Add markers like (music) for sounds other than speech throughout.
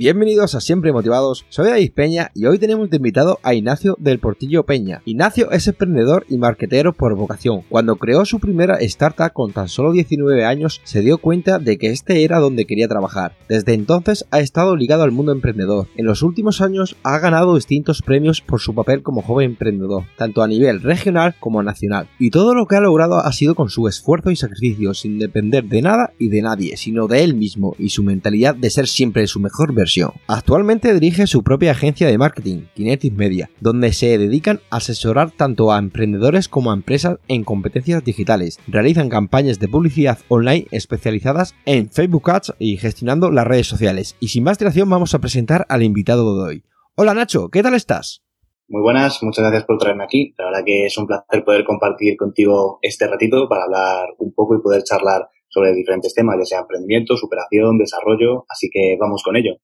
Bienvenidos a Siempre Motivados, soy David Peña y hoy tenemos de invitado a Ignacio del Portillo Peña. Ignacio es emprendedor y marquetero por vocación. Cuando creó su primera startup con tan solo 19 años, se dio cuenta de que este era donde quería trabajar. Desde entonces ha estado ligado al mundo emprendedor. En los últimos años ha ganado distintos premios por su papel como joven emprendedor, tanto a nivel regional como nacional. Y todo lo que ha logrado ha sido con su esfuerzo y sacrificio, sin depender de nada y de nadie, sino de él mismo y su mentalidad de ser siempre su mejor versión Actualmente dirige su propia agencia de marketing, Kinetic Media, donde se dedican a asesorar tanto a emprendedores como a empresas en competencias digitales. Realizan campañas de publicidad online especializadas en Facebook Ads y gestionando las redes sociales. Y sin más dilación vamos a presentar al invitado de hoy. Hola Nacho, ¿qué tal estás? Muy buenas, muchas gracias por traerme aquí. La verdad que es un placer poder compartir contigo este ratito para hablar un poco y poder charlar sobre diferentes temas, ya sea emprendimiento, superación, desarrollo, así que vamos con ello.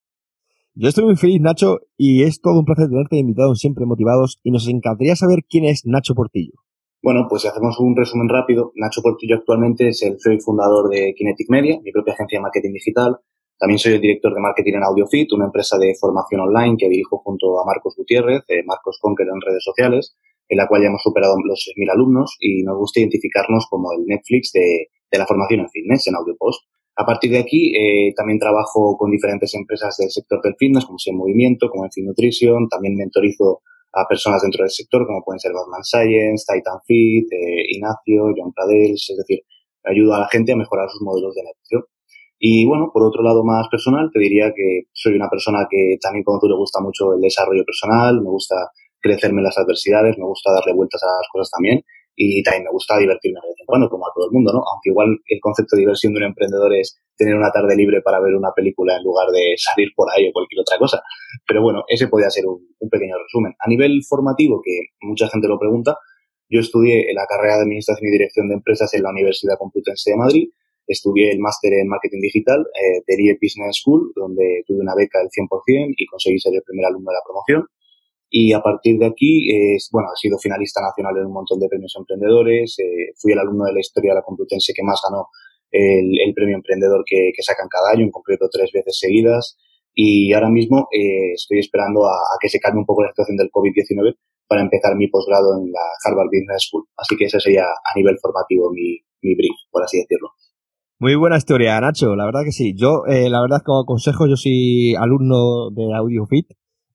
Yo estoy muy feliz, Nacho, y es todo un placer tenerte invitado en Siempre Motivados y nos encantaría saber quién es Nacho Portillo. Bueno, pues si hacemos un resumen rápido, Nacho Portillo actualmente es el CEO y fundador de Kinetic Media, mi propia agencia de marketing digital. También soy el director de marketing en AudioFit, una empresa de formación online que dirijo junto a Marcos Gutiérrez, eh, Marcos Conquer en redes sociales, en la cual ya hemos superado los 6.000 alumnos y nos gusta identificarnos como el Netflix de, de la formación en fitness, en AudioPost. A partir de aquí, eh, también trabajo con diferentes empresas del sector del fitness, como en Movimiento, como en Fit Nutrition. También mentorizo a personas dentro del sector, como pueden ser Batman Science, Titan Fit, eh, Ignacio, John Pradels. Es decir, ayudo a la gente a mejorar sus modelos de negocio. Y bueno, por otro lado más personal, te diría que soy una persona que también como tú le gusta mucho el desarrollo personal, me gusta crecerme en las adversidades, me gusta darle vueltas a las cosas también y también me gusta divertirme de vez en cuando, como a todo el mundo, ¿no? Aunque igual el concepto de diversión de un emprendedor es tener una tarde libre para ver una película en lugar de salir por ahí o cualquier otra cosa. Pero bueno, ese podría ser un, pequeño resumen. A nivel formativo, que mucha gente lo pregunta, yo estudié la carrera de Administración y Dirección de Empresas en la Universidad Complutense de Madrid, estudié el máster en Marketing Digital eh, de DIE Business School, donde tuve una beca del 100% y conseguí ser el primer alumno de la promoción. Y a partir de aquí, es, bueno, he sido finalista nacional en un montón de premios emprendedores. Eh, fui el alumno de la historia de la Complutense que más ganó el, premio emprendedor que, sacan cada año, en concreto tres veces seguidas. Y ahora mismo eh, estoy esperando a, que se calme un poco la situación del COVID-19 para empezar mi posgrado en la Harvard Business School. Así que ese sería a nivel formativo mi, mi brief, por así decirlo. Muy buena historia, Nacho. La verdad que sí. Yo, eh, la verdad, como consejo, yo soy alumno de AudioFit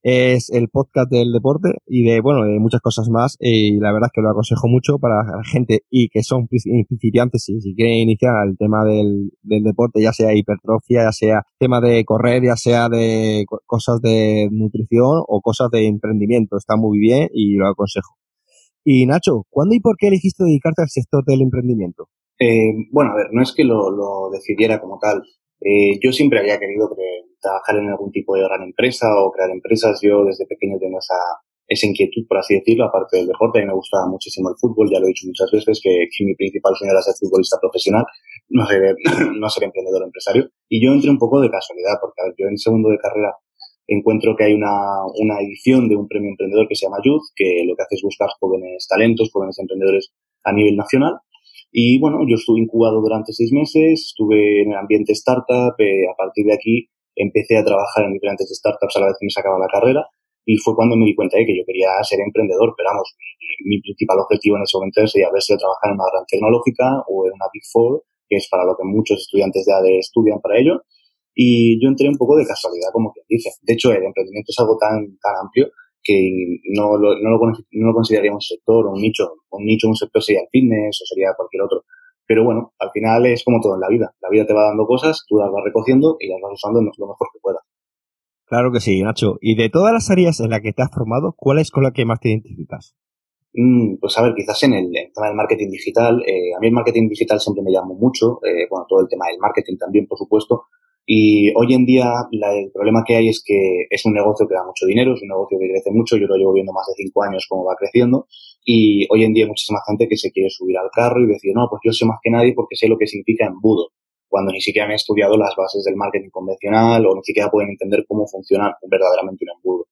es el podcast del deporte y de, bueno, de muchas cosas más. Y la verdad es que lo aconsejo mucho para la gente y que son principiantes y si quieren iniciar el tema del, del deporte, ya sea hipertrofia, ya sea tema de correr, ya sea de cosas de nutrición o cosas de emprendimiento. Está muy bien y lo aconsejo. Y Nacho, ¿cuándo y por qué elegiste dedicarte al sector del emprendimiento? Eh, bueno, a ver, no es que lo, lo decidiera como tal. Eh, yo siempre había querido trabajar en algún tipo de gran empresa o crear empresas. Yo desde pequeño tengo esa, esa inquietud, por así decirlo, aparte del deporte. A mí me gustaba muchísimo el fútbol, ya lo he dicho muchas veces, que, mi principal sueño era ser futbolista profesional, no ser, (clears throat) no ser emprendedor empresario. Y yo entré un poco de casualidad, porque a ver, yo en segundo de carrera encuentro que hay una, una edición de un premio emprendedor que se llama Youth, que lo que hace es buscar jóvenes talentos, jóvenes emprendedores a nivel nacional. Y bueno, yo estuve incubado durante seis meses, estuve en el ambiente startup, eh, a partir de aquí empecé a trabajar en diferentes startups a la vez que me sacaba la carrera y fue cuando me di cuenta de que yo quería ser emprendedor, pero vamos, mi, principal objetivo en ese momento sería ver si trabajar en una gran tecnológica o en una Big Four, que es para lo que muchos estudiantes de estudian para ello. Y yo entré un poco de casualidad, como quien dice. De hecho, el emprendimiento es algo tan, tan amplio que no lo, no, lo, no lo consideraría un sector o un nicho. Un nicho, un sector sería el fitness o sería cualquier otro. Pero bueno, al final es como todo en la vida. La vida te va dando cosas, tú las vas recogiendo y las vas usando lo mejor que puedas. Claro que sí, Nacho. Y de todas las áreas en las que te has formado, ¿cuál es con la que más te identificas? Mm, pues a ver, quizás en el, tema del marketing digital. Eh, a mí el marketing digital siempre me llamó mucho. Eh, bueno, todo el tema del marketing también, por supuesto. Y hoy en día el problema que hay es que es un negocio que da mucho dinero, es un negocio que crece mucho, yo lo llevo viendo más de cinco años cómo va creciendo Y hoy en día hay muchísima gente que se quiere subir al carro y decir, no, pues yo sé más que nadie porque sé lo que significa embudo, cuando ni siquiera han estudiado las bases del marketing convencional o ni siquiera pueden entender cómo funciona verdaderamente un embudo.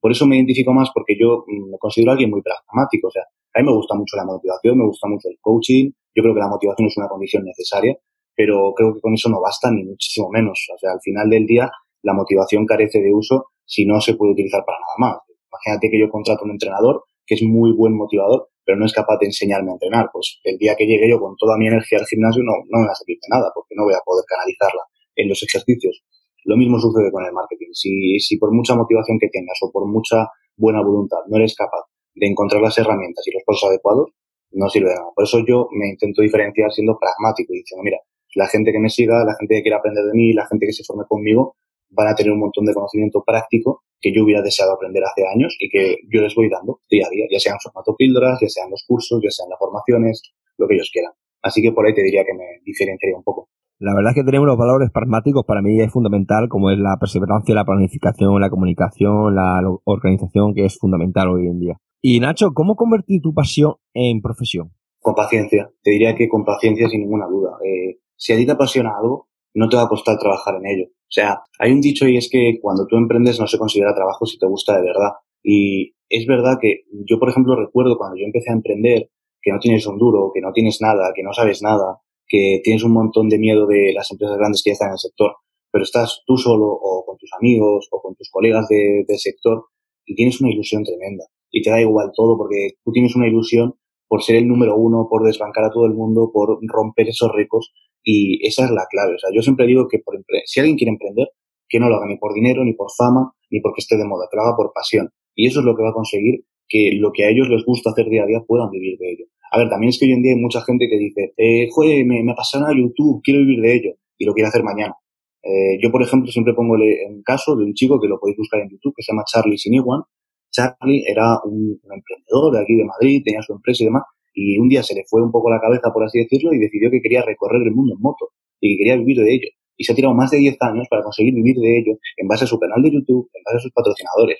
Por eso me identifico más porque yo mm, me considero alguien muy pragmático. O sea, a mí me gusta mucho la motivación, me gusta mucho el coaching. Yo creo que la motivación es una condición necesaria, pero creo que con eso no basta ni muchísimo menos. O sea, al final del día, la motivación carece de uso si no se puede utilizar para nada más. Imagínate que yo contrato un entrenador que es muy buen motivador, pero no es capaz de enseñarme a entrenar. Pues el día que llegue yo con toda mi energía al gimnasio no, no me va a servir de nada, porque no voy a poder canalizarla en los ejercicios. Lo mismo sucede con el marketing. Si, si por mucha motivación que tengas o por mucha buena voluntad no eres capaz de encontrar las herramientas y los pasos adecuados, no sirve de nada. Por eso yo me intento diferenciar siendo pragmático y diciendo, mira, la gente que me siga, la gente que quiera aprender de mí, la gente que se forme conmigo, van a tener un montón de conocimiento práctico que yo hubiera deseado aprender hace años y que yo les voy dando día a día, ya sean formato píldoras, ya sean los cursos, ya sean las formaciones, lo que ellos quieran. Así que por ahí te diría que me diferenciaría un poco. La verdad es que tenemos los valores pragmáticos para mí es fundamental, como es la perseverancia, la planificación, la comunicación, la organización, que es fundamental hoy en día. Y Nacho, ¿cómo convertir tu pasión en profesión? Con paciencia. Te diría que con paciencia sin ninguna duda. Eh, si a ti te apasiona algo, no te va a costar trabajar en ello. O sea, hay un dicho y es que cuando tú emprendes no se considera trabajo si te gusta de verdad. Y es verdad que yo, por ejemplo, recuerdo cuando yo empecé a emprender que no tienes un duro, que no tienes nada, que no sabes nada, que tienes un montón de miedo de las empresas grandes que ya están en el sector, pero estás tú solo o con tus amigos o con tus colegas de, sector y tienes una ilusión tremenda. Y te da igual todo porque tú tienes una ilusión por ser el número uno, por desbancar a todo el mundo, por romper esos ricos y esa es la clave. O sea, yo siempre digo que por si alguien quiere emprender, que no lo haga ni por dinero, ni por fama, ni porque esté de moda, que lo haga por pasión. Y eso es lo que va a conseguir que lo que a ellos les gusta hacer día a día puedan vivir de ello. A ver, también es que hoy en día hay mucha gente que dice, eh, joder, me, me apasiona YouTube, quiero vivir de ello, y lo quiere hacer mañana. Eh, yo, por ejemplo, siempre pongo un caso de un chico que lo podéis buscar en YouTube, que se llama Charlie Siniguan. Charlie era un, un emprendedor de aquí de Madrid, tenía su empresa y demás, y un día se le fue un poco la cabeza, por así decirlo, y decidió que quería recorrer el mundo en moto y que quería vivir de ello. Y se ha tirado más de 10 años para conseguir vivir de ello en base a su canal de YouTube, en base a sus patrocinadores.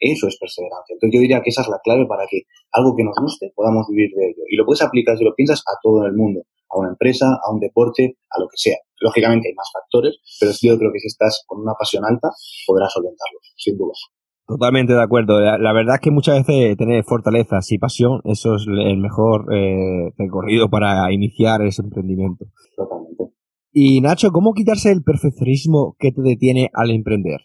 Eso es perseverancia. Entonces yo diría que esa es la clave para que algo que nos guste podamos vivir de ello. Y lo puedes aplicar, si lo piensas, a todo el mundo. A una empresa, a un deporte, a lo que sea. Lógicamente hay más factores, pero yo creo que si estás con una pasión alta, podrás solventarlos, sin duda. Totalmente de acuerdo. La, verdad es que muchas veces tener fortalezas y pasión, eso es el mejor eh, recorrido para iniciar ese emprendimiento. Totalmente. Y Nacho, ¿cómo quitarse el perfeccionismo que te detiene al emprender?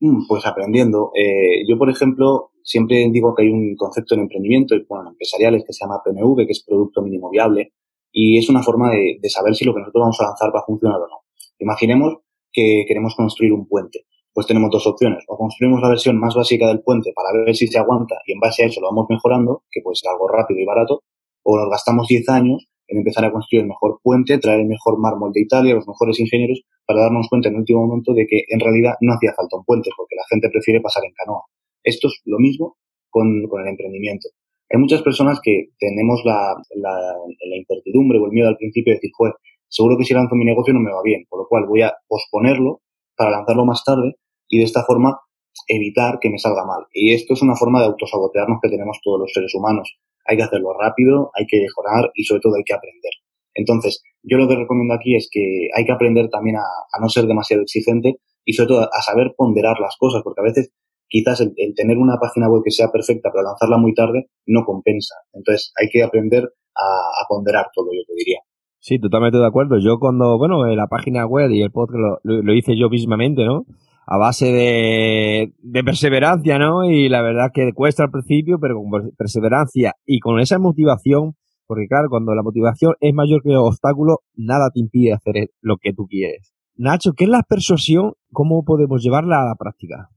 Mm, pues aprendiendo. Eh, yo, por ejemplo, siempre digo que hay un concepto en emprendimiento, bueno, empresariales, que se llama PMV, que es Producto Mínimo Viable, y es una forma de, de saber si lo que nosotros vamos a lanzar va a funcionar o no. Imaginemos que queremos construir un puente pues tenemos dos opciones. O construimos la versión más básica del puente para ver si se aguanta y en base a eso lo vamos mejorando, que puede ser algo rápido y barato, o nos gastamos 10 años en empezar a construir el mejor puente, traer el mejor mármol de Italia, los mejores ingenieros, para darnos cuenta en el último momento de que en realidad no hacía falta un puente, porque la gente prefiere pasar en canoa. Esto es lo mismo con, con el emprendimiento. Hay muchas personas que tenemos la, la, la incertidumbre o el miedo al principio de decir, joder, seguro que si lanzo mi negocio no me va bien, por lo cual voy a posponerlo para lanzarlo más tarde y de esta forma evitar que me salga mal. Y esto es una forma de autosabotearnos que tenemos todos los seres humanos. Hay que hacerlo rápido, hay que mejorar y sobre todo hay que aprender. Entonces, yo lo que recomiendo aquí es que hay que aprender también a, no ser demasiado exigente y sobre todo a saber ponderar las cosas, porque a veces quizás el, tener una página web que sea perfecta pero lanzarla muy tarde no compensa. Entonces, hay que aprender a, ponderar todo, yo te diría. Sí, totalmente de acuerdo. Yo cuando, bueno, la página web y el podcast lo hice yo mismamente, ¿no? A base de, de, perseverancia, ¿no? Y la verdad que cuesta al principio, pero con perseverancia y con esa motivación, porque claro, cuando la motivación es mayor que el obstáculo, nada te impide hacer lo que tú quieres. Nacho, ¿qué es la persuasión? ¿Cómo podemos llevarla a la práctica?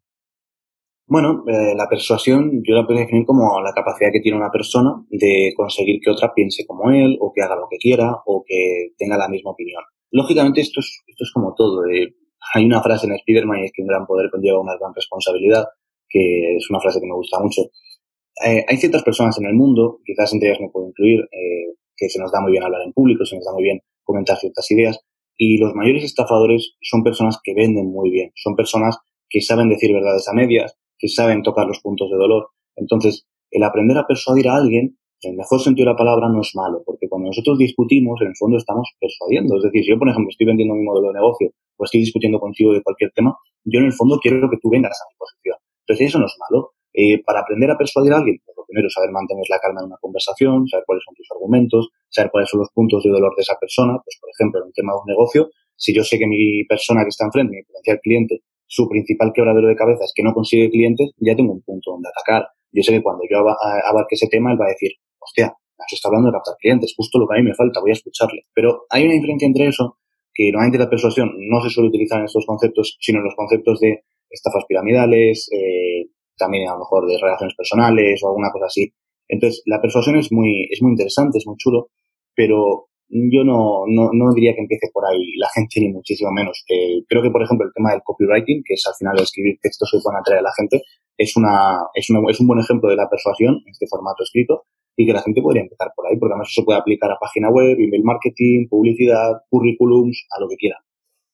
Bueno, eh, la persuasión yo la puedo definir como la capacidad que tiene una persona de conseguir que otra piense como él, o que haga lo que quiera, o que tenga la misma opinión. Lógicamente esto es, esto es como todo. Eh, hay una frase en Spiderman y es que un gran poder conlleva una gran responsabilidad, que es una frase que me gusta mucho. Eh, hay ciertas personas en el mundo, quizás entre ellas me puedo incluir, eh, que se nos da muy bien hablar en público, se nos da muy bien comentar ciertas ideas, y los mayores estafadores son personas que venden muy bien, son personas que saben decir verdades a medias, que saben tocar los puntos de dolor. Entonces, el aprender a persuadir a alguien el mejor sentido de la palabra no es malo, porque cuando nosotros discutimos, en el fondo estamos persuadiendo. Es decir, si yo, por ejemplo, estoy vendiendo mi modelo de negocio o estoy discutiendo contigo de cualquier tema, yo en el fondo quiero que tú vengas a mi posición. Entonces, eso no es malo. Eh, para aprender a persuadir a alguien, pues lo primero es saber mantener la calma en una conversación, saber cuáles son tus argumentos, saber cuáles son los puntos de dolor de esa persona. Pues, por ejemplo, en un tema de un negocio, si yo sé que mi persona que está enfrente, mi potencial cliente, su principal quebradero de cabeza es que no consigue clientes, ya tengo un punto donde atacar. Yo sé que cuando yo abarque ese tema, él va a decir, hostia, se está hablando de captar clientes, justo lo que a mí me falta, voy a escucharle. Pero hay una diferencia entre eso, que normalmente la persuasión no se suele utilizar en estos conceptos, sino en los conceptos de estafas piramidales, eh, también a lo mejor de relaciones personales o alguna cosa así. Entonces, la persuasión es muy, es muy interesante, es muy chulo, pero yo no, no, no diría que empiece por ahí la gente ni muchísimo menos. Eh, creo que, por ejemplo, el tema del copywriting, que es al final escribir textos que puedan atraer a la gente, es, una, es, una, es un buen ejemplo de la persuasión en este formato escrito y que la gente podría empezar por ahí, porque además eso se puede aplicar a página web, email marketing, publicidad, currículums, a lo que quieran.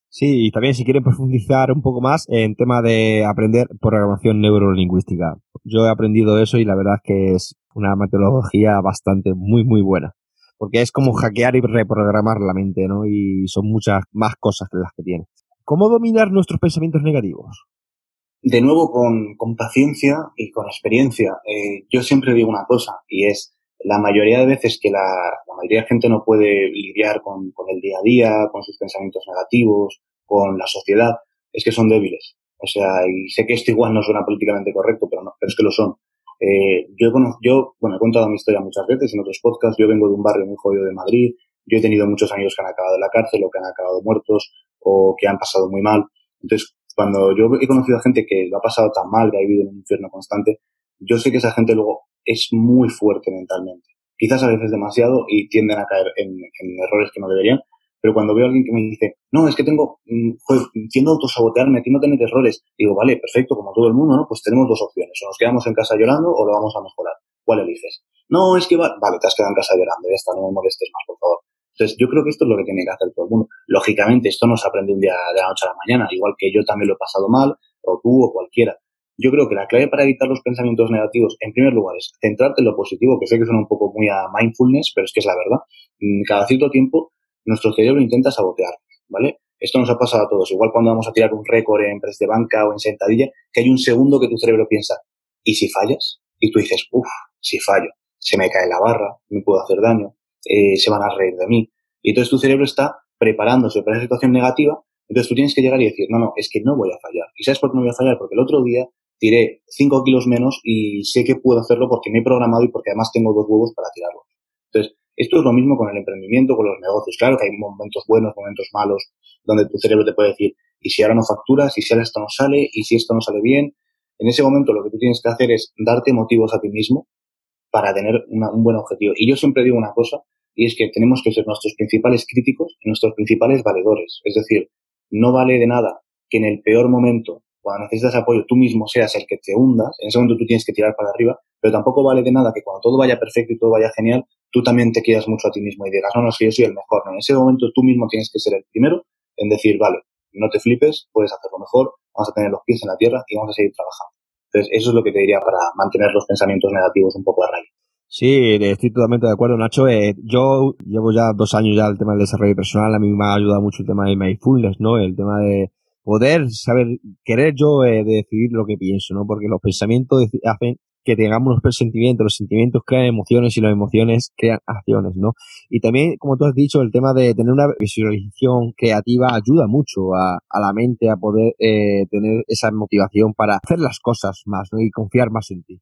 Sí, y también si quieren profundizar un poco más en tema de aprender programación neurolingüística. Yo he aprendido eso y la verdad es que es una metodología bastante muy, muy buena. Porque es como hackear y reprogramar la mente, ¿no? Y son muchas más cosas que las que tiene. ¿Cómo dominar nuestros pensamientos negativos? De nuevo, con, con paciencia y con experiencia. Eh, yo siempre digo una cosa, y es la mayoría de veces que la, la mayoría de gente no puede lidiar con, con, el día a día, con sus pensamientos negativos, con la sociedad, es que son débiles. O sea, y sé que esto igual no suena políticamente correcto, pero, no, pero es que lo son. Eh, yo, yo, bueno, he contado mi historia muchas veces en otros podcasts. Yo vengo de un barrio muy jodido de Madrid. Yo he tenido muchos amigos que han acabado en la cárcel o que han acabado muertos o que han pasado muy mal. Entonces, cuando yo he conocido a gente que lo ha pasado tan mal, que ha vivido en un infierno constante, yo sé que esa gente luego es muy fuerte mentalmente. Quizás a veces demasiado y tienden a caer en, errores que no deberían, pero cuando veo a alguien que me dice, no, es que tengo, pues, tiendo a autosabotearme, tiendo a tener errores, digo, vale, perfecto, como todo el mundo, ¿no? Pues tenemos dos opciones, o nos quedamos en casa llorando o lo vamos a mejorar. ¿Cuál eliges? No, es que va, vale, te has quedado en casa llorando, ya está, no me molestes más, por favor. Entonces, yo creo que esto es lo que tiene que hacer todo el mundo. Lógicamente, esto no se aprende un día de la noche a la mañana, igual que yo también lo he pasado mal, o tú, o cualquiera. Yo creo que la clave para evitar los pensamientos negativos, en primer lugar, es centrarte en lo positivo, que sé que suena un poco muy a mindfulness, pero es que es la verdad. Mm, cada cierto tiempo, nuestro cerebro intenta sabotear, ¿vale? Esto nos ha pasado a todos. Igual cuando vamos a tirar un récord en press de banca o en sentadilla, que hay un segundo que tu cerebro piensa, ¿y si fallas? Y tú dices, uff, si fallo, se me cae la barra, me puedo hacer daño, eh, se van a reír de mí. Y entonces tu cerebro está preparándose para esa situación negativa, entonces tú tienes que llegar y decir, no, no, es que no voy a fallar. ¿Y sabes por qué no voy a fallar? Porque el otro día tiré 5 kilos menos y sé que puedo hacerlo porque me he programado y porque además tengo dos huevos para tirarlos. Entonces, esto es lo mismo con el emprendimiento, con los negocios. Claro que hay momentos buenos, momentos malos, donde tu cerebro te puede decir, ¿y si ahora no facturas? ¿Y si ahora esto no sale? ¿Y si esto no sale bien? En ese momento lo que tú tienes que hacer es darte motivos a ti mismo para tener un buen objetivo. Y yo siempre digo una cosa, y es que tenemos que ser nuestros principales críticos y nuestros principales valedores. Es decir, no vale de nada que en el peor momento cuando necesitas apoyo tú mismo seas el que te hundas, en ese momento tú tienes que tirar para arriba, pero tampoco vale de nada que cuando todo vaya perfecto y todo vaya genial, tú también te quieras mucho a ti mismo y digas, no, no, que yo soy el mejor. No, en ese momento tú mismo tienes que ser el primero en decir, vale, no te flipes, puedes hacerlo mejor, vamos a tener los pies en la tierra y vamos a seguir trabajando. Entonces, eso es lo que te diría para mantener los pensamientos negativos un poco a raya. Sí, estoy totalmente de acuerdo, Nacho. Eh, yo llevo ya dos años ya el tema del desarrollo personal. A mí me ha ayudado mucho el tema de mindfulness, ¿no? El tema de poder saber, querer yo eh, decidir lo que pienso, ¿no? Porque los pensamientos hacen que tengamos los sentimientos, los sentimientos crean emociones y las emociones crean acciones, ¿no? Y también, como tú has dicho, el tema de tener una visualización creativa ayuda mucho a, a la mente a poder eh, tener esa motivación para hacer las cosas más, ¿no? Y confiar más en ti.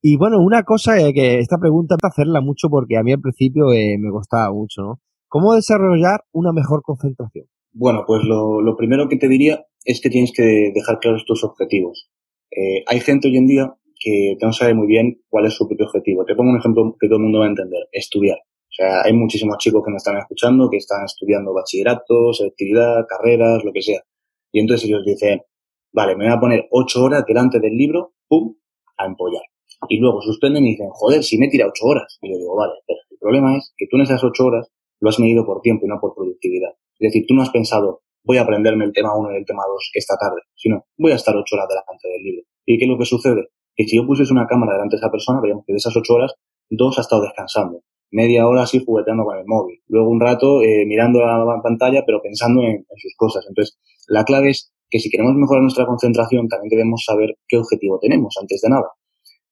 Y bueno, una cosa eh, que esta pregunta hacerla mucho porque a mí al principio eh, me costaba mucho, ¿no? ¿Cómo desarrollar una mejor concentración? Bueno, pues lo, lo, primero que te diría es que tienes que dejar claros tus objetivos. Eh, hay gente hoy en día que no sabe muy bien cuál es su propio objetivo. Te pongo un ejemplo que todo el mundo va a entender. Estudiar. O sea, hay muchísimos chicos que me están escuchando que están estudiando bachillerato, selectividad, carreras, lo que sea. Y entonces ellos dicen, vale, me voy a poner ocho horas delante del libro, pum, a empollar. Y luego suspenden y dicen, joder, si me tira ocho horas. Y yo digo, vale, pero el problema es que tú en esas ocho horas lo has medido por tiempo y no por productividad. Es decir, tú no has pensado, voy a aprenderme el tema 1 y el tema 2 esta tarde, sino voy a estar 8 horas delante del libro. ¿Y qué es lo que sucede? Que si yo pusiese una cámara delante de esa persona, veríamos que de esas 8 horas dos ha estado descansando, media hora así jugueteando con el móvil, luego un rato eh, mirando la pantalla pero pensando en, en sus cosas. Entonces, la clave es que si queremos mejorar nuestra concentración también debemos saber qué objetivo tenemos antes de nada.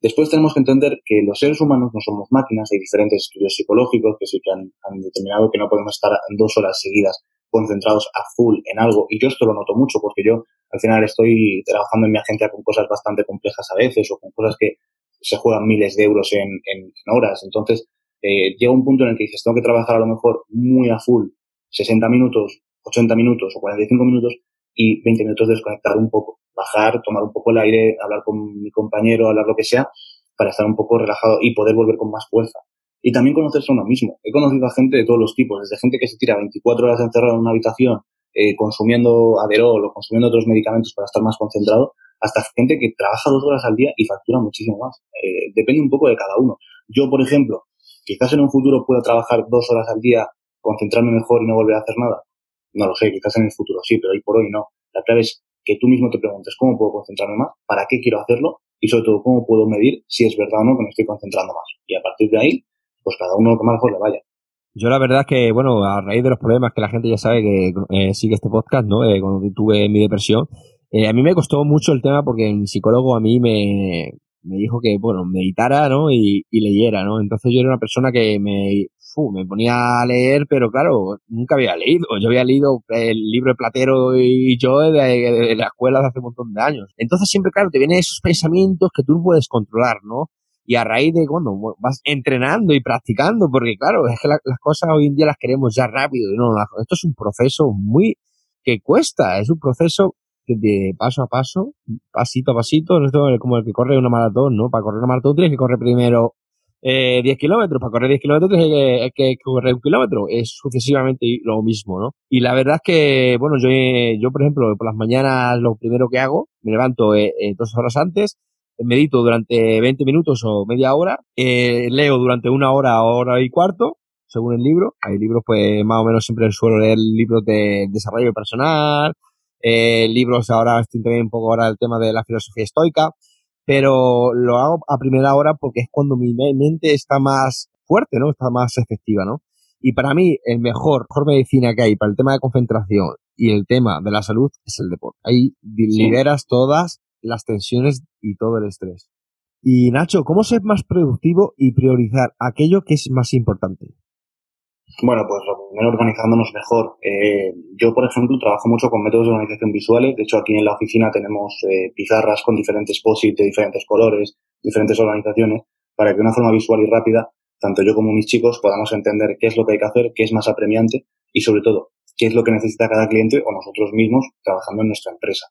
Después tenemos que entender que los seres humanos no somos máquinas, hay diferentes estudios psicológicos que sí que han, determinado que no podemos estar dos horas seguidas concentrados a full en algo, y yo esto lo noto mucho porque yo al final estoy trabajando en mi agencia con cosas bastante complejas a veces o con cosas que se juegan miles de euros en, en, horas, entonces eh, llega un punto en el que dices, tengo que trabajar a lo mejor muy a full, 60 minutos, 80 minutos o 45 minutos, y 20 minutos desconectar un poco, bajar, tomar un poco el aire, hablar con mi compañero, hablar lo que sea, para estar un poco relajado y poder volver con más fuerza. Y también conocerse a uno mismo. He conocido a gente de todos los tipos, desde gente que se tira 24 horas encerrada en una habitación eh, consumiendo aderol o consumiendo otros medicamentos para estar más concentrado, hasta gente que trabaja dos horas al día y factura muchísimo más. Eh, depende un poco de cada uno. Yo, por ejemplo, quizás en un futuro pueda trabajar dos horas al día, concentrarme mejor y no volver a hacer nada. No lo sé, quizás en el futuro sí, pero hoy por hoy no. La clave es que tú mismo te preguntes cómo puedo concentrarme más, para qué quiero hacerlo y sobre todo cómo puedo medir si es verdad o no que me estoy concentrando más. Y a partir de ahí, pues cada uno que mejor le vaya. Yo la verdad es que, bueno, a raíz de los problemas que la gente ya sabe que eh, sigue este podcast, ¿no? Eh, cuando tuve mi depresión, eh, a mí me costó mucho el tema porque un psicólogo a mí me, me dijo que, bueno, meditara, ¿no? Y, y leyera, ¿no? Entonces yo era una persona que me, me ponía a leer, pero claro, nunca había leído. Yo había leído el libro de Platero y yo de, la escuela de hace un montón de años. Entonces siempre, claro, te vienen esos pensamientos que tú puedes controlar, ¿no? Y a raíz de cuando vas entrenando y practicando, porque claro, es que las cosas hoy en día las queremos ya rápido. No, esto es un proceso muy que cuesta, es un proceso que de paso a paso, pasito a pasito, no es como el que corre una maratón, ¿no? Para correr una maratón tienes que correr primero eh, 10 kilómetros. Para correr 10 kilómetros hay que, correr un kilómetro. Es sucesivamente lo mismo, ¿no? Y la verdad es que, bueno, yo, yo por ejemplo, por las mañanas lo primero que hago, me levanto eh, eh dos horas antes, medito durante 20 minutos o media hora, eh, leo durante una hora, hora y cuarto, según el libro. Hay libros, pues, más o menos siempre suelo leer libros de desarrollo personal, eh, libros ahora estoy también un poco ahora el tema de la filosofía estoica pero lo hago a primera hora porque es cuando mi mente está más fuerte, ¿no? Está más efectiva, ¿no? Y para mí, el mejor, mejor medicina que hay para el tema de concentración y el tema de la salud es el deporte. Ahí liberas todas las tensiones y todo el estrés. Y Nacho, ¿cómo ser más productivo y priorizar aquello que es más importante? Bueno, pues lo primero organizándonos mejor. Eh, yo, por ejemplo, trabajo mucho con métodos de organización visuales. De hecho, aquí en la oficina tenemos eh, pizarras con diferentes posits de diferentes colores, diferentes organizaciones, para que de una forma visual y rápida, tanto yo como mis chicos podamos entender qué es lo que hay que hacer, qué es más apremiante y, sobre todo, qué es lo que necesita cada cliente o nosotros mismos trabajando en nuestra empresa.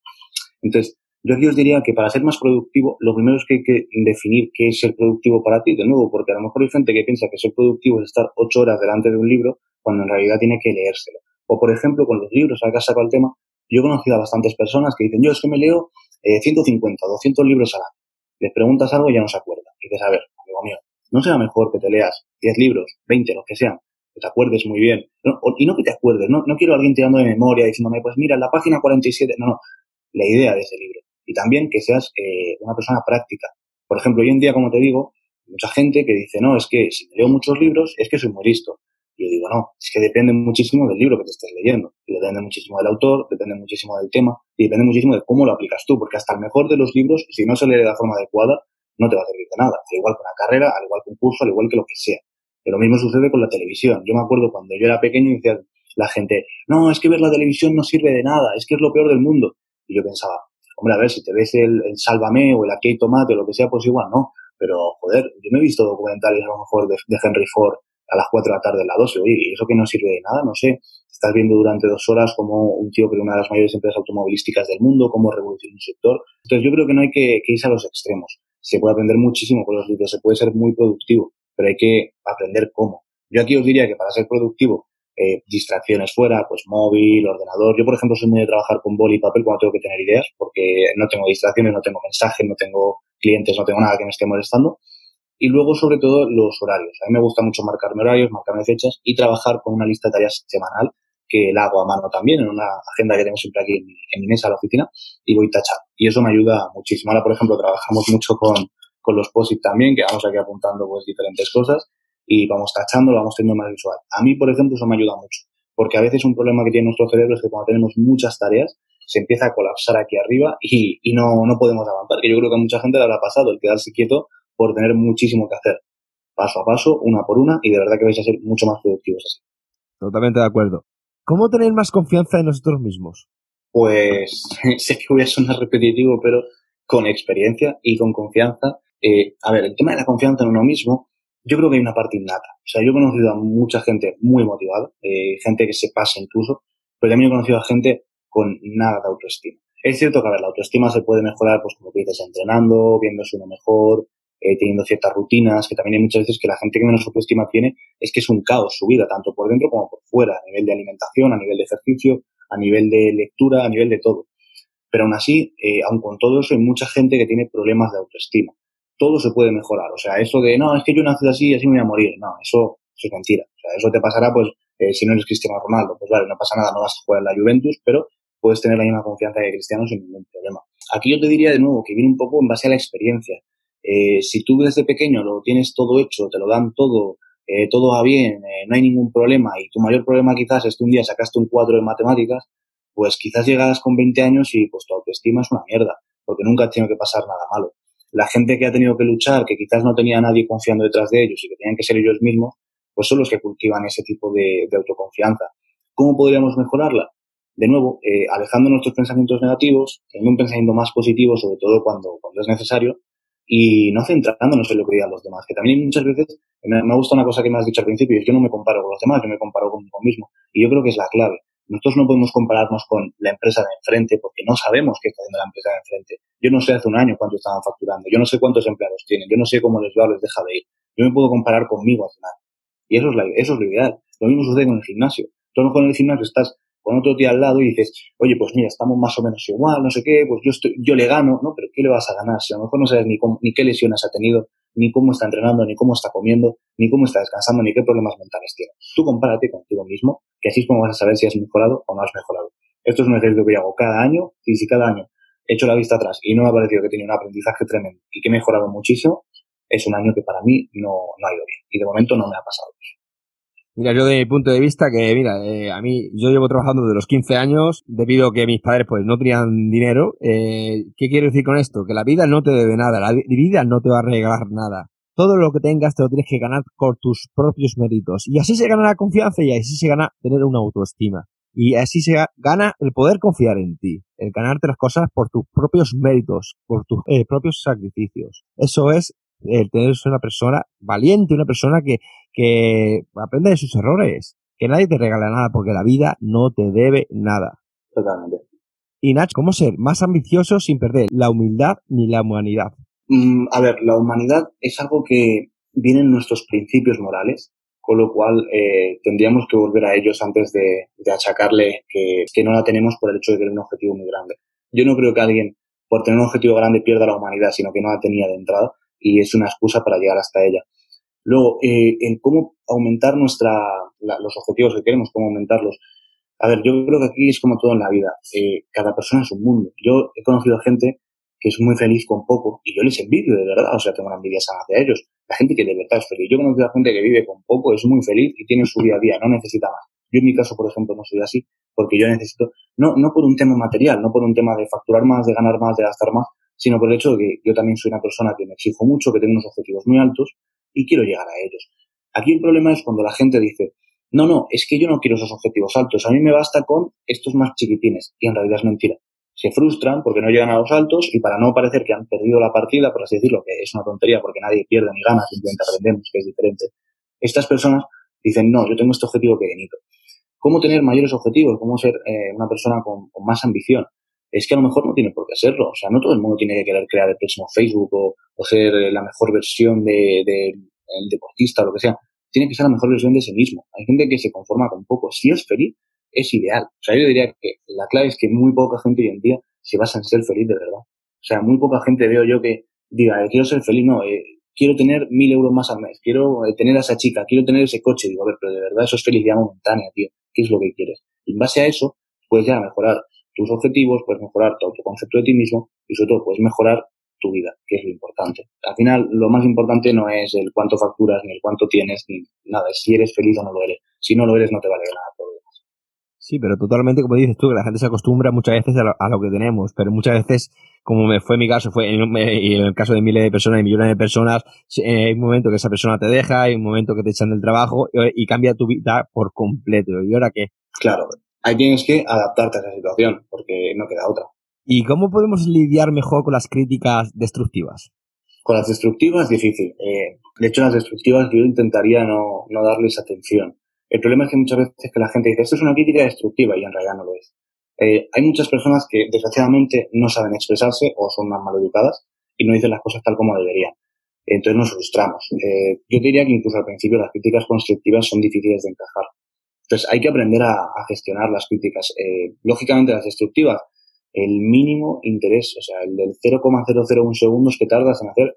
Entonces, yo aquí os diría que para ser más productivo, lo primero es que hay que definir qué es ser productivo para ti, de nuevo, porque a lo mejor hay gente que piensa que ser productivo es estar ocho horas delante de un libro, cuando en realidad tiene que leérselo. O, por ejemplo, con los libros, acá saco el tema, yo he conocido a bastantes personas que dicen, yo es que me leo eh, 150, 200 libros al año. Les preguntas algo y ya no se acuerdan. Y dices, a ver, amigo mío, ¿no será mejor que te leas 10 libros, 20, los que sean, que te acuerdes muy bien? y no que te acuerdes, no, no quiero a alguien tirando de memoria diciéndome, pues mira, en la página 47, no, no, la idea de ese libro y también que seas eh, una persona práctica. Por ejemplo, hoy en día, como te digo, mucha gente que dice, no, es que si leo muchos libros es que soy muy listo. Y yo digo, no, es que depende muchísimo del libro que te estés leyendo. Y depende muchísimo del autor, depende muchísimo del tema y depende muchísimo de cómo lo aplicas tú, porque hasta el mejor de los libros, si no se lee de la forma adecuada, no te va a servir de nada. Al igual que una carrera, al igual que un curso, al igual que lo que sea. Y lo mismo sucede con la televisión. Yo me acuerdo cuando yo era pequeño y decía la gente, no, es que ver la televisión no sirve de nada, es que es lo peor del mundo. Y yo pensaba, Hombre, a ver, si te ves el, Sálvame o el Aquí tomate o lo que sea, pues igual no. Pero, joder, yo no he visto documentales a lo mejor de, Henry Ford a las 4 de la tarde en la 12. Oye, ¿y eso que no sirve de nada? No sé. Estás viendo durante dos horas como un tío creó una de las mayores empresas automovilísticas del mundo, cómo revolucionó un sector. Entonces, yo creo que no hay que, que irse a los extremos. Se puede aprender muchísimo con los libros, se puede ser muy productivo, pero hay que aprender cómo. Yo aquí os diría que para ser productivo eh, distracciones fuera, pues móvil, ordenador. Yo, por ejemplo, soy muy de trabajar con boli y papel cuando tengo que tener ideas, porque no tengo distracciones, no tengo mensajes, no tengo clientes, no tengo nada que me esté molestando. Y luego, sobre todo, los horarios. A mí me gusta mucho marcarme horarios, marcarme fechas y trabajar con una lista de tareas semanal que la hago a mano también en una agenda que tengo siempre aquí en mi, mesa, en la oficina, y voy tachando. Y eso me ayuda muchísimo. Ahora, por ejemplo, trabajamos mucho con, con los POSIT también, que vamos aquí apuntando pues diferentes cosas y vamos tachando, lo vamos teniendo más visual. A mí, por ejemplo, eso me ayuda mucho, porque a veces un problema que tiene nuestro cerebro es que cuando tenemos muchas tareas, se empieza a colapsar aquí arriba y, y no, no podemos avanzar, que yo creo que a mucha gente le habrá pasado el quedarse quieto por tener muchísimo que hacer. Paso a paso, una por una, y de verdad que vais a ser mucho más productivos así. Totalmente de acuerdo. ¿Cómo tener más confianza en nosotros mismos? Pues (laughs) sé que voy a sonar repetitivo, pero con experiencia y con confianza. Eh, a ver, el tema de la confianza en uno mismo, yo creo que hay una parte innata. O sea, yo he conocido a mucha gente muy motivada, eh, gente que se pasa incluso, pero también he conocido a gente con nada de autoestima. Es cierto que, a ver, la autoestima se puede mejorar, pues como dices, entrenando, viéndose uno mejor, eh, teniendo ciertas rutinas, que también hay muchas veces que la gente que menos autoestima tiene es que es un caos su vida, tanto por dentro como por fuera, a nivel de alimentación, a nivel de ejercicio, a nivel de lectura, a nivel de todo. Pero aún así, eh, aun con todo eso, hay mucha gente que tiene problemas de autoestima. Todo se puede mejorar. O sea, eso de, no, es que yo nací así y así me voy a morir. No, eso, es mentira. O sea, eso te pasará, pues, eh, si no eres Cristiano Ronaldo. Pues vale, no pasa nada, no vas a jugar en la Juventus, pero puedes tener la misma confianza que Cristiano sin ningún problema. Aquí yo te diría de nuevo que viene un poco en base a la experiencia. Eh, si tú desde pequeño lo tienes todo hecho, te lo dan todo, eh, todo va bien, eh, no hay ningún problema y tu mayor problema quizás es que un día sacaste un cuadro de matemáticas, pues quizás llegas con 20 años y pues tu autoestima es una mierda, porque nunca ha tenido que pasar nada malo. La gente que ha tenido que luchar, que quizás no tenía a nadie confiando detrás de ellos y que tenían que ser ellos mismos, pues son los que cultivan ese tipo de, autoconfianza. ¿Cómo podríamos mejorarla? De nuevo, alejando nuestros pensamientos negativos, teniendo un pensamiento más positivo, sobre todo cuando, cuando es necesario, y no centrándonos en lo que digan los demás, que también muchas veces me, gusta una cosa que me has dicho al principio, y es que yo no me comparo con los demás, yo me comparo conmigo mismo. Y yo creo que es la clave. Nosotros no podemos compararnos con la empresa de enfrente porque no sabemos qué está haciendo la empresa de enfrente. Yo no sé hace un año cuánto estaban facturando, yo no sé cuántos empleados tienen, yo no sé cómo les va o les deja de ir. Yo me puedo comparar conmigo al final. Y eso es, la, eso es lo ideal. Lo mismo sucede con el gimnasio. Tú a lo mejor en el gimnasio estás con otro tío al lado y dices, oye, pues mira, estamos más o menos igual, no sé qué, pues yo, estoy, yo le gano, ¿no? Pero ¿qué le vas a ganar? Si a lo mejor no sabes ni, ni qué lesiones ha tenido, ni cómo está entrenando, ni cómo está comiendo, ni cómo está descansando, ni qué problemas mentales tiene. Tú compárate contigo mismo, que así es como vas a saber si has mejorado o no has mejorado. Esto es un ejercicio que yo hago cada año, y si cada año he hecho la vista atrás y no me ha parecido que tenía un aprendizaje tremendo y que he mejorado muchísimo, es un año que para mí no, no ha ido bien. Y de momento no me ha pasado Mira, yo de mi punto de vista que, mira, eh, a mí, yo llevo trabajando desde los 15 años debido a que mis padres pues no tenían dinero. Eh, ¿Qué quiero decir con esto? Que la vida no te debe nada, la vida no te va a regalar nada. Todo lo que tengas te lo tienes que ganar por tus propios méritos. Y así se gana la confianza y así se gana tener una autoestima. Y así se gana el poder confiar en ti, el ganarte las cosas por tus propios méritos, por tus eh, propios sacrificios. Eso es el tener una persona valiente, una persona que, que aprende de sus errores, que nadie te regala nada porque la vida no te debe nada. Totalmente. Y Nach, ¿cómo ser más ambicioso sin perder la humildad ni la humanidad? Mm, a ver, la humanidad es algo que viene en nuestros principios morales, con lo cual eh, tendríamos que volver a ellos antes de, achacarle que, que, no la tenemos por el hecho de tener un objetivo muy grande. Yo no creo que alguien, por tener un objetivo grande, pierda la humanidad, sino que no la tenía de entrada y es una excusa para llegar hasta ella. Luego, eh, el cómo aumentar nuestra, los objetivos que queremos, cómo aumentarlos. A ver, yo creo que aquí es como todo en la vida. Eh, cada persona es un mundo. Yo he conocido a gente que es muy feliz con poco y yo les envidio de verdad, o sea, tengo una envidia sana hacia ellos. La gente que de verdad es feliz. Yo he conocido a gente que vive con poco, es muy feliz y tiene su día a día, no necesita más. Yo en mi caso, por ejemplo, no soy así, porque yo necesito, no, no por un tema material, no por un tema de facturar más, de ganar más, de gastar más, sino por el hecho de que yo también soy una persona que me exijo mucho, que tengo unos objetivos muy altos y quiero llegar a ellos. Aquí el problema es cuando la gente dice, no, no, es que yo no quiero esos objetivos altos, a mí me basta con estos más chiquitines, y en realidad es mentira. Se frustran porque no llegan a los altos y para no parecer que han perdido la partida, por así decirlo, que es una tontería porque nadie pierde ni gana, simplemente aprendemos que es diferente, estas personas dicen, no, yo tengo este objetivo pequeñito. ¿Cómo tener mayores objetivos? ¿Cómo ser eh, una persona con más ambición? Es que a lo mejor no tiene por qué serlo. O sea, no todo el mundo tiene que querer crear el próximo Facebook o, ser la mejor versión del de, deportista o lo que sea. Tiene que ser la mejor versión de sí mismo. Hay gente que se conforma con poco. Si es feliz, es ideal. O sea, yo diría que la clave es que muy poca gente hoy en día se basa en ser feliz de verdad. O sea, muy poca gente veo yo que diga, eh, quiero ser feliz, no, eh, quiero tener mil euros más al mes, quiero eh, tener a esa chica, quiero tener ese coche. Digo, a ver, pero de verdad eso es felicidad momentánea, tío. ¿Qué es lo que quieres? Y en base a eso, puedes ya mejorar tus objetivos, puedes mejorar tu autoconcepto de ti mismo y sobre todo puedes mejorar tu vida, que es lo importante. Al final, lo más importante no es el cuánto facturas, ni el cuánto tienes, ni nada, si eres feliz o no lo eres. Si no lo eres, no te vale nada todo Sí, pero totalmente, como dices tú, que la gente se acostumbra muchas veces a lo, que tenemos, pero muchas veces, como me fue mi caso, fue en, en, el caso de miles de personas y millones de personas, eh, hay un momento que esa persona te deja, hay un momento que te echan del trabajo y, cambia tu vida por completo. ¿Y ahora qué? Claro, ahí tienes que adaptarte a esa situación, porque no queda otra. ¿Y cómo podemos lidiar mejor con las críticas destructivas? Con las destructivas es difícil. Eh, de hecho, las destructivas yo intentaría no, no darles atención el problema es que muchas veces que la gente dice, esto es una crítica destructiva y en realidad no lo es. Eh, hay muchas personas que desgraciadamente no saben expresarse o son más maleducadas y no dicen las cosas tal como deberían. Entonces nos frustramos. Eh, yo diría que incluso al principio las críticas constructivas son difíciles de encajar. Entonces hay que aprender a, gestionar las críticas. Eh, lógicamente las destructivas, el mínimo interés, o sea, el del 0,001 segundos que tardas en hacer,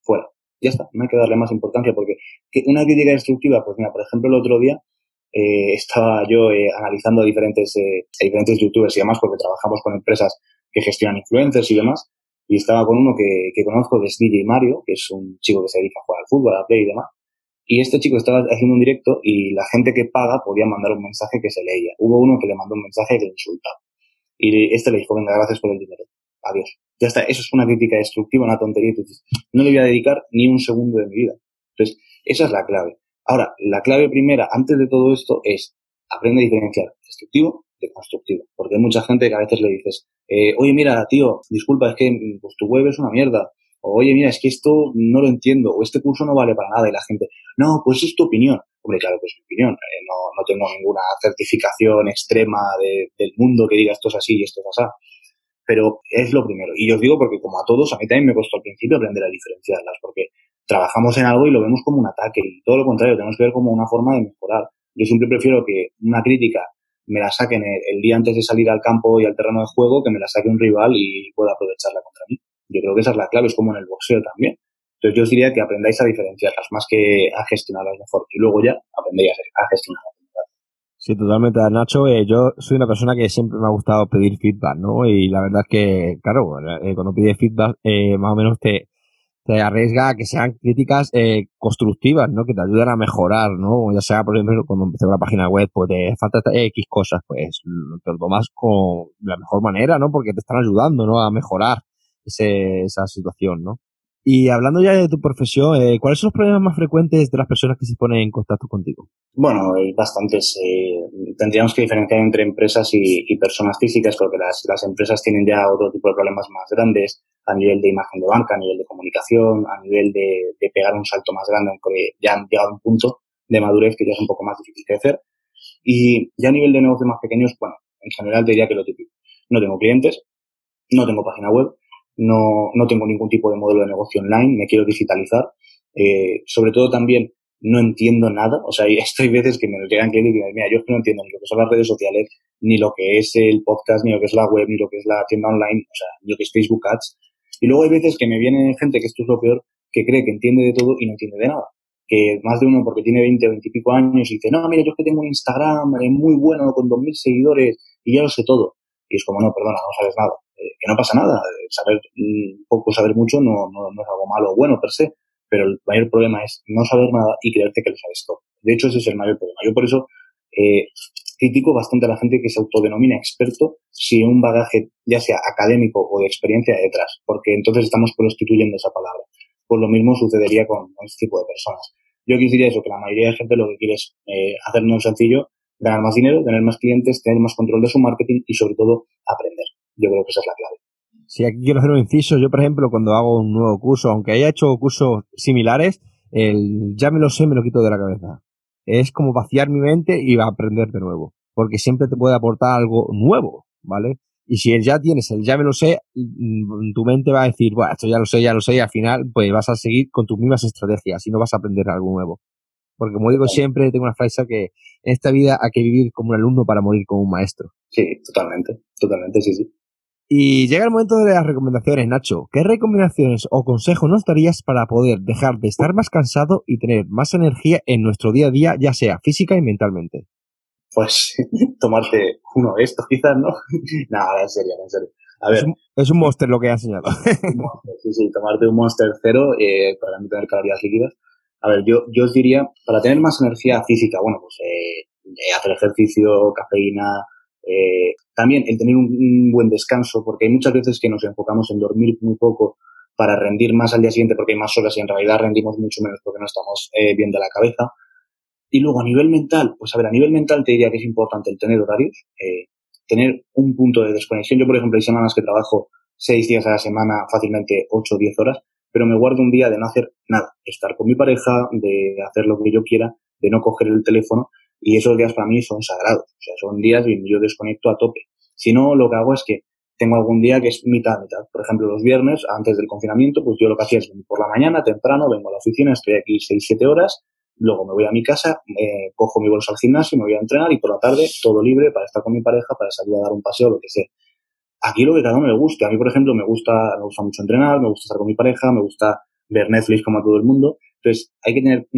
fuera. Ya está, no hay que darle más importancia porque una crítica destructiva, pues mira, por ejemplo, el otro día eh, estaba yo eh, analizando a diferentes, eh, diferentes youtubers y demás, porque trabajamos con empresas que gestionan influencers y demás, y estaba con uno que, que conozco, que es DJ Mario, que es un chico que se dedica a jugar al fútbol, a play y demás, y este chico estaba haciendo un directo y la gente que paga podía mandar un mensaje que se leía. Hubo uno que le mandó un mensaje que le insultaba. Y este le dijo, venga, gracias por el dinero. Adiós. Ya está, eso es una crítica destructiva, una tontería. Entonces, no le voy a dedicar ni un segundo de mi vida. Entonces, esa es la clave. Ahora, la clave primera, antes de todo esto, es aprende a diferenciar destructivo de constructivo. Porque hay mucha gente que a veces le dices, eh, oye, mira, tío, disculpa, es que pues, tu web es una mierda. O, oye, mira, es que esto no lo entiendo. O este curso no vale para nada. Y la gente, no, pues es tu opinión. Hombre, claro, pues es mi opinión. Eh, no, no tengo ninguna certificación extrema del mundo que diga esto es así y esto es así. Pero es lo primero. Y os digo porque como a todos, a mí también me costó al principio aprender a diferenciarlas. Porque trabajamos en algo y lo vemos como un ataque y todo lo contrario, tenemos que ver como una forma de mejorar. Yo siempre prefiero que una crítica me la saquen el, día antes de salir al campo y al terreno de juego, que me la saque un rival y pueda aprovecharla contra mí. Yo creo que esa es la clave, es como en el boxeo también. Entonces yo os diría que aprendáis a diferenciarlas más que a gestionarlas mejor y luego ya aprendéis a gestionarlas. Sí, totalmente, Nacho. Eh, yo soy una persona que siempre me ha gustado pedir feedback, ¿no? Y la verdad es que, claro, eh, cuando pides feedback, eh, más o menos te, te arriesga a que sean críticas eh, constructivas, ¿no? Que te ayuden a mejorar, ¿no? Ya sea, por ejemplo, cuando empecé una página web, pues te falta X cosas, pues te lo tomas con la mejor manera, ¿no? Porque te están ayudando, ¿no? A mejorar ese, esa situación, ¿no? Y hablando ya de tu profesión, eh, ¿cuáles son los problemas más frecuentes de las personas que se ponen en contacto contigo? Bueno, hay bastantes. Eh, tendríamos que diferenciar entre empresas y, personas físicas porque las, las, empresas tienen ya otro tipo de problemas más grandes a nivel de imagen de banca, a nivel de comunicación, a nivel de, de pegar un salto más grande, aunque ya han llegado a un punto de madurez que ya es un poco más difícil crecer. Y ya a nivel de negocios más pequeños, bueno, en general diría que lo típico. No tengo clientes, no tengo página web, no, no tengo ningún tipo de modelo de negocio online, me quiero digitalizar. Eh, sobre todo también no entiendo nada. O sea, (laughs) estoy veces que me lo llegan que dicen, mira, yo es que no entiendo ni lo que son las redes sociales, ni lo que es el podcast, ni lo que es la web, ni lo que es la tienda online, o sea, ni lo que es Facebook Ads. Y luego hay veces que me viene gente, que esto es lo peor, que cree que entiende de todo y no entiende de nada. Que más de uno, porque tiene 20 o 20 y pico años, y dice, no, mira, yo es que tengo un Instagram eh, muy bueno, con 2.000 seguidores, y ya lo sé todo. Y es como, no, perdona, no sabes nada. Eh, que no pasa nada. Saber poco, saber mucho no, no, no es algo malo o bueno per se, pero el mayor problema es no saber nada y creerte que lo sabes todo. De hecho, ese es el mayor problema. Yo por eso eh, critico bastante a la gente que se autodenomina experto sin un bagaje, ya sea académico o de experiencia detrás, porque entonces estamos prostituyendo esa palabra. Pues lo mismo sucedería con, este tipo de personas. Yo quisiera eso, que la mayoría de gente lo que quiere es eh, hacer muy sencillo, ganar más dinero, tener más clientes, tener más control de su marketing y sobre todo aprender. Yo creo que esa es la clave. Si aquí quiero hacer un inciso, yo por ejemplo cuando hago un nuevo curso, aunque haya hecho cursos similares, el ya me lo sé, me lo quito de la cabeza. Es como vaciar mi mente y va a aprender de nuevo. Porque siempre te puede aportar algo nuevo, ¿vale? Y si ya tienes el ya me lo sé, mm, tu mente va a decir, bueno, esto ya lo sé, ya lo sé, y al final pues vas a seguir con tus mismas estrategias y no vas a aprender algo nuevo. Porque como digo siempre, tengo una frase que en esta vida hay que vivir como un alumno para morir como un maestro. Sí, totalmente, totalmente, sí, sí. Y llega el momento de las recomendaciones, Nacho. ¿Qué recomendaciones o consejos nos darías para poder dejar de estar más cansado y tener más energía en nuestro día a día, ya sea física y mentalmente? Pues (laughs) tomarte uno de estos quizás, ¿no? (laughs) Nada, en serio, en serio. A ver. Es un, monster lo que ha enseñado. (laughs) sí, sí, tomarte un monster cero eh, para no tener calorías líquidas. A ver, yo, yo os diría, para tener más energía física, bueno, pues eh, eh hacer ejercicio, cafeína, eh, también el tener un, buen descanso, porque hay muchas veces que nos enfocamos en dormir muy poco para rendir más al día siguiente porque hay más horas y en realidad rendimos mucho menos porque no estamos eh, bien de la cabeza. Y luego a nivel mental, pues a ver, a nivel mental te diría que es importante el tener horarios, eh, tener un punto de desconexión. Yo, por ejemplo, hay semanas que trabajo seis días a la semana, fácilmente ocho o diez horas, pero me guardo un día de no hacer nada, estar con mi pareja, de hacer lo que yo quiera, de no coger el teléfono y esos días para mí son sagrados. O sea, son días y yo desconecto a tope. Si no, lo que hago es que tengo algún día que es mitad, mitad. Por ejemplo, los viernes, antes del confinamiento, pues yo lo que hacía es venir por la mañana, temprano, vengo a la oficina, estoy aquí 6-7 horas, luego me voy a mi casa, eh, cojo mi bolsa al gimnasio, me voy a entrenar y por la tarde todo libre para estar con mi pareja, para salir a dar un paseo, lo que sea. Aquí lo que cada uno le guste. A mí, por ejemplo, me gusta, me gusta mucho entrenar, me gusta estar con mi pareja, me gusta ver Netflix como a todo el mundo. Entonces, hay que tener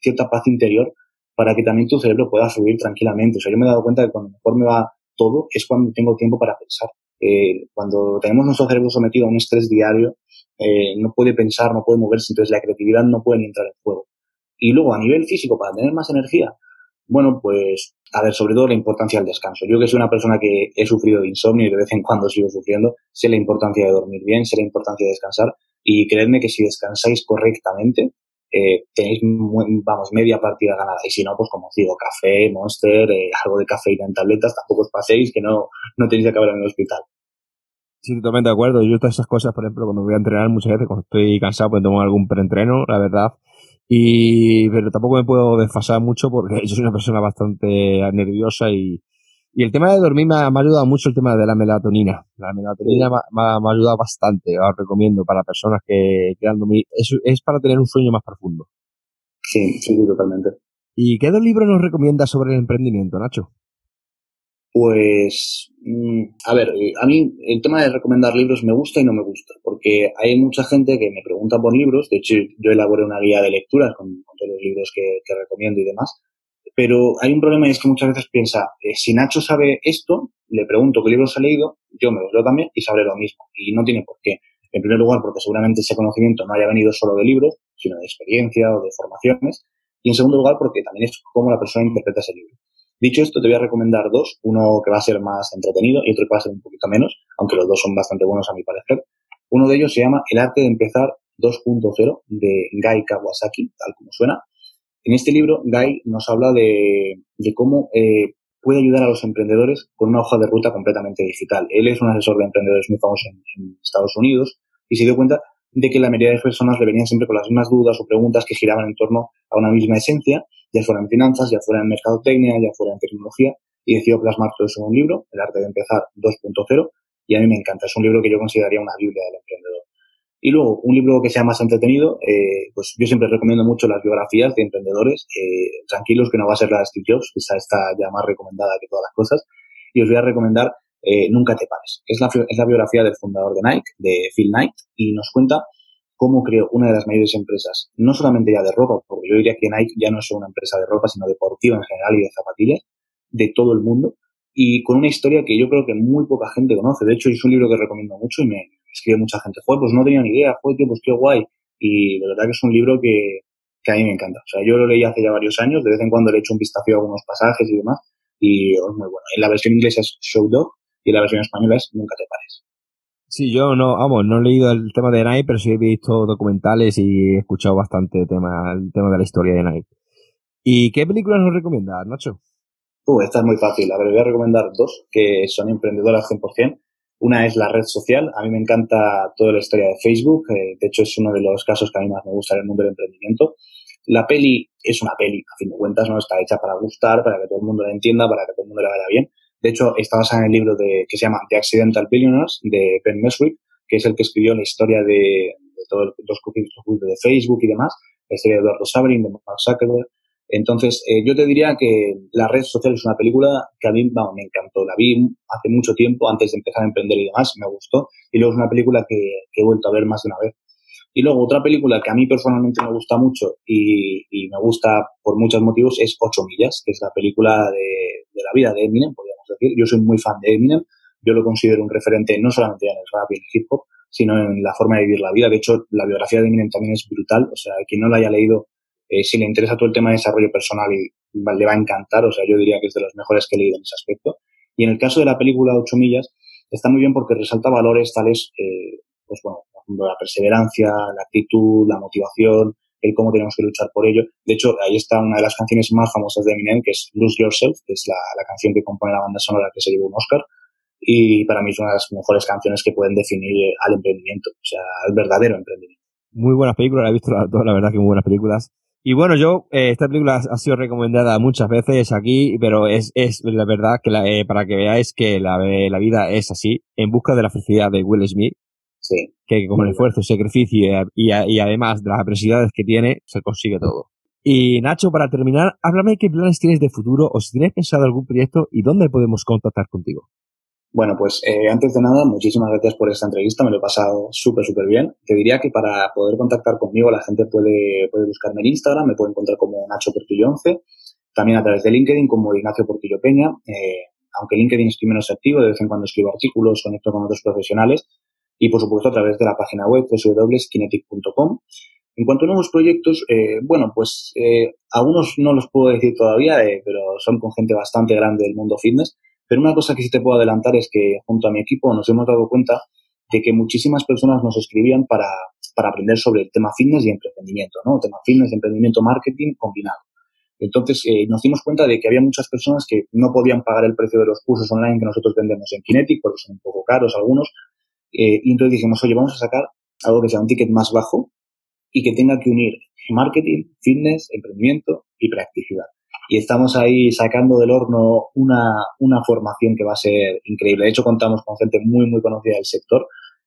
cierta paz interior para que también tu cerebro pueda fluir tranquilamente. O sea, yo me he dado cuenta que cuando mejor me va todo es cuando tengo tiempo para pensar. Eh, cuando tenemos nuestro cerebro sometido a un estrés diario, eh, no puede pensar, no puede moverse, entonces la creatividad no puede ni entrar en juego. Y luego, a nivel físico, para tener más energía, bueno, pues, a ver, sobre todo la importancia del descanso. Yo que soy una persona que he sufrido de insomnio y de vez en cuando sigo sufriendo, sé la importancia de dormir bien, sé la importancia de descansar y creedme que si descansáis correctamente, eh, tenéis, vamos, media partida ganada. Y si no, pues como digo, café, monster, eh, algo de cafeína en tabletas, tampoco os paséis que no, no tenéis que acabar en el hospital. Sí, totalmente de acuerdo. Yo todas esas cosas, por ejemplo, cuando voy a entrenar muchas veces, cuando estoy cansado, pues tomo algún preentreno, la verdad. Y, pero tampoco me puedo desfasar mucho porque (laughs) yo soy una persona bastante nerviosa y, y el tema de dormir me ha, ayudado mucho el tema de la melatonina. La melatonina me, ha, ayudado bastante, os recomiendo para personas que quieran dormir. Es, es para tener un sueño más profundo. Sí, sí, totalmente. ¿Y qué dos libros nos recomiendas sobre el emprendimiento, Nacho? Pues, mm, a ver, eh, a mí el tema de recomendar libros me gusta y no me gusta, porque hay mucha gente que me pregunta por libros, de hecho yo elaboré una guía de lectura con, todos los libros que, que recomiendo y demás, pero hay un problema y es que muchas veces piensa, eh, si Nacho sabe esto, le pregunto qué libros ha leído, yo me los leo también y sabré lo mismo. Y no tiene por qué. En primer lugar, porque seguramente ese conocimiento no haya venido solo de libros, sino de experiencia o de formaciones. Y en segundo lugar, porque también es cómo la persona interpreta ese libro. Dicho esto, te voy a recomendar dos, uno que va a ser más entretenido y otro que va a ser un poquito menos, aunque los dos son bastante buenos a mi parecer. Uno de ellos se llama El arte de empezar 2.0 de Guy Kawasaki, tal como suena. En este libro, Guy nos habla de, cómo eh, puede ayudar a los emprendedores con una hoja de ruta completamente digital. Él es un asesor de emprendedores muy famoso en, Estados Unidos y se dio cuenta de que la mayoría de personas le venían siempre con las mismas dudas o preguntas que giraban en torno a una misma esencia, ya fuera en finanzas, ya fuera en mercadotecnia, ya fuera en tecnología, y decidió plasmar todo eso en un libro, El arte de empezar 2.0, y a mí me encanta. Es un libro que yo consideraría una Biblia del emprendedor. Y luego, un libro que sea más entretenido, eh, pues yo siempre recomiendo mucho las biografías de emprendedores. Eh, tranquilos que no va a ser la de Steve Jobs, que esa está ya más recomendada que todas las cosas. Y os voy a recomendar eh, Nunca te pares. Es la, es la biografía del fundador de Nike, de Phil Knight, y nos cuenta cómo creó una de las mayores empresas, no solamente ya de ropa, porque yo diría que Nike ya no es una empresa de ropa, sino deportiva en general y de zapatillas, de todo el mundo, y con una historia que yo creo que muy poca gente conoce. De hecho, es un libro que recomiendo mucho y me, escribe mucha gente, joder, pues no tenía ni idea, joder, tío, pues qué guay. Y de verdad que es un libro que, que a mí me encanta. O sea, yo lo leí hace ya varios años, de vez en cuando le he hecho un vistazo a algunos pasajes y demás, y es muy bueno. En la versión inglesa es Show Dog y en la versión española es Nunca te pares. Sí, yo no, vamos, no he leído el tema de Nike, pero sí he visto documentales y he escuchado bastante tema, el tema de la historia de Nike. ¿Y qué películas nos recomiendas, Nacho? Uh, esta es muy fácil. A ver, voy a recomendar dos que son emprendedoras 100%. Una es la red social. A mí me encanta toda la historia de Facebook. Eh, de hecho, es uno de los casos que a mí más me gusta en el mundo del emprendimiento. La peli es una peli, a fin de cuentas, no está hecha para gustar, para que todo el mundo la entienda, para que todo el mundo le vaya bien. De hecho, está basada en el libro de, que se llama The Accidental Billionaires de Ben Meswick, que es el que escribió la historia de, todos los grupos de Facebook y demás, la historia de Eduardo Sabrin, de Mark Zuckerberg, entonces, eh, yo te diría que La red social es una película que a mí me encantó. La vi hace mucho tiempo, antes de empezar a emprender y demás, me gustó. Y luego es una película que, he vuelto a ver más de una vez. Y luego otra película que a mí personalmente me gusta mucho y, me gusta por muchos motivos es Ocho millas, que es la película de, la vida de Eminem, podríamos decir. Yo soy muy fan de Eminem. yo lo considero un referente no solamente en el rap y el hip hop, sino en la forma de vivir la vida. De hecho, la biografía de Eminem también es brutal. O sea, quien no la haya leído, eh, si le interesa todo el tema de desarrollo personal, y, le va a encantar. O sea, yo diría que es de los mejores que he leído en ese aspecto. Y en el caso de la película 8 millas, está muy bien porque resalta valores tales, eh, pues bueno, la perseverancia, la actitud, la motivación, el cómo tenemos que luchar por ello. De hecho, ahí está una de las canciones más famosas de Eminem, que es Lose Yourself, que es la, la canción que compone la banda sonora que se llevó un Oscar y para mí es una de las mejores canciones que pueden definir al emprendimiento, o sea, al verdadero emprendimiento. Muy buenas películas, la he visto todas, la verdad que muy buenas películas. Y bueno, yo, eh, esta película ha sido recomendada muchas veces aquí, pero es, es la verdad que eh, para que veáis que la, la vida es así, en busca de la felicidad de Will Smith, sí. que con el esfuerzo, sacrificio y, y, además de las adversidades que tiene, se consigue todo. Y Nacho, para terminar, háblame qué planes tienes de futuro o si tienes pensado algún proyecto y dónde podemos contactar contigo. Bueno, pues eh, antes de nada, muchísimas gracias por esta entrevista, me lo he pasado súper, súper bien. Te diría que para poder contactar conmigo la gente puede, puede buscarme en Instagram, me puede encontrar como Nacho Portillo 11, también a través de LinkedIn como Ignacio Portillo Peña, eh, aunque LinkedIn estoy menos activo, de vez en cuando escribo artículos, conecto con otros profesionales y por supuesto a través de la página web www.kinetic.com. En cuanto a nuevos proyectos, eh, bueno, pues eh, algunos no los puedo decir todavía, eh, pero son con gente bastante grande del mundo fitness. Pero una cosa que sí te puedo adelantar es que junto a mi equipo nos hemos dado cuenta de que muchísimas personas nos escribían para, para aprender sobre el tema fitness y emprendimiento, ¿no? tema fitness, emprendimiento, marketing combinado. Entonces eh, nos dimos cuenta de que había muchas personas que no podían pagar el precio de los cursos online que nosotros vendemos en Kinetic, porque son un poco caros algunos. Eh, y entonces dijimos, oye, vamos a sacar algo que sea un ticket más bajo y que tenga que unir marketing, fitness, emprendimiento y practicidad y estamos ahí sacando del horno una, una formación que va a ser increíble. De hecho, contamos con gente muy, muy conocida del sector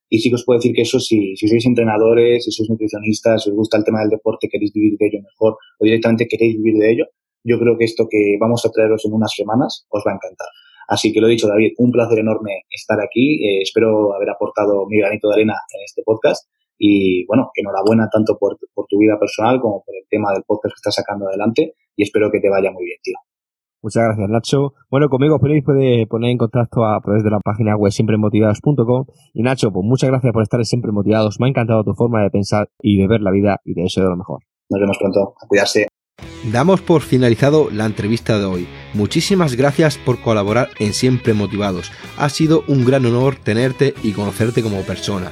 y sí que os puedo decir que eso, si, si sois entrenadores, si sois nutricionistas, si os gusta el tema del deporte, queréis vivir de ello mejor o directamente queréis vivir de ello, yo creo que esto que vamos a traeros en unas semanas os va a encantar. Así que lo dicho, David, un placer enorme estar aquí. Eh, espero haber aportado mi granito de arena en este podcast y bueno, enhorabuena tanto por, por, tu vida personal como por el tema del podcast que estás sacando adelante y espero que te vaya muy bien, tío. Muchas gracias, Nacho. Bueno, conmigo podéis puede poner en contacto a través de la página web siempremotivados.com. Y Nacho, pues muchas gracias por estar siempre motivados. Me ha encantado tu forma de pensar y de ver la vida y de deseo lo mejor. Nos vemos pronto. A cuidarse. Damos por finalizado la entrevista de hoy. Muchísimas gracias por colaborar en Siempre Motivados. Ha sido un gran honor tenerte y conocerte como persona.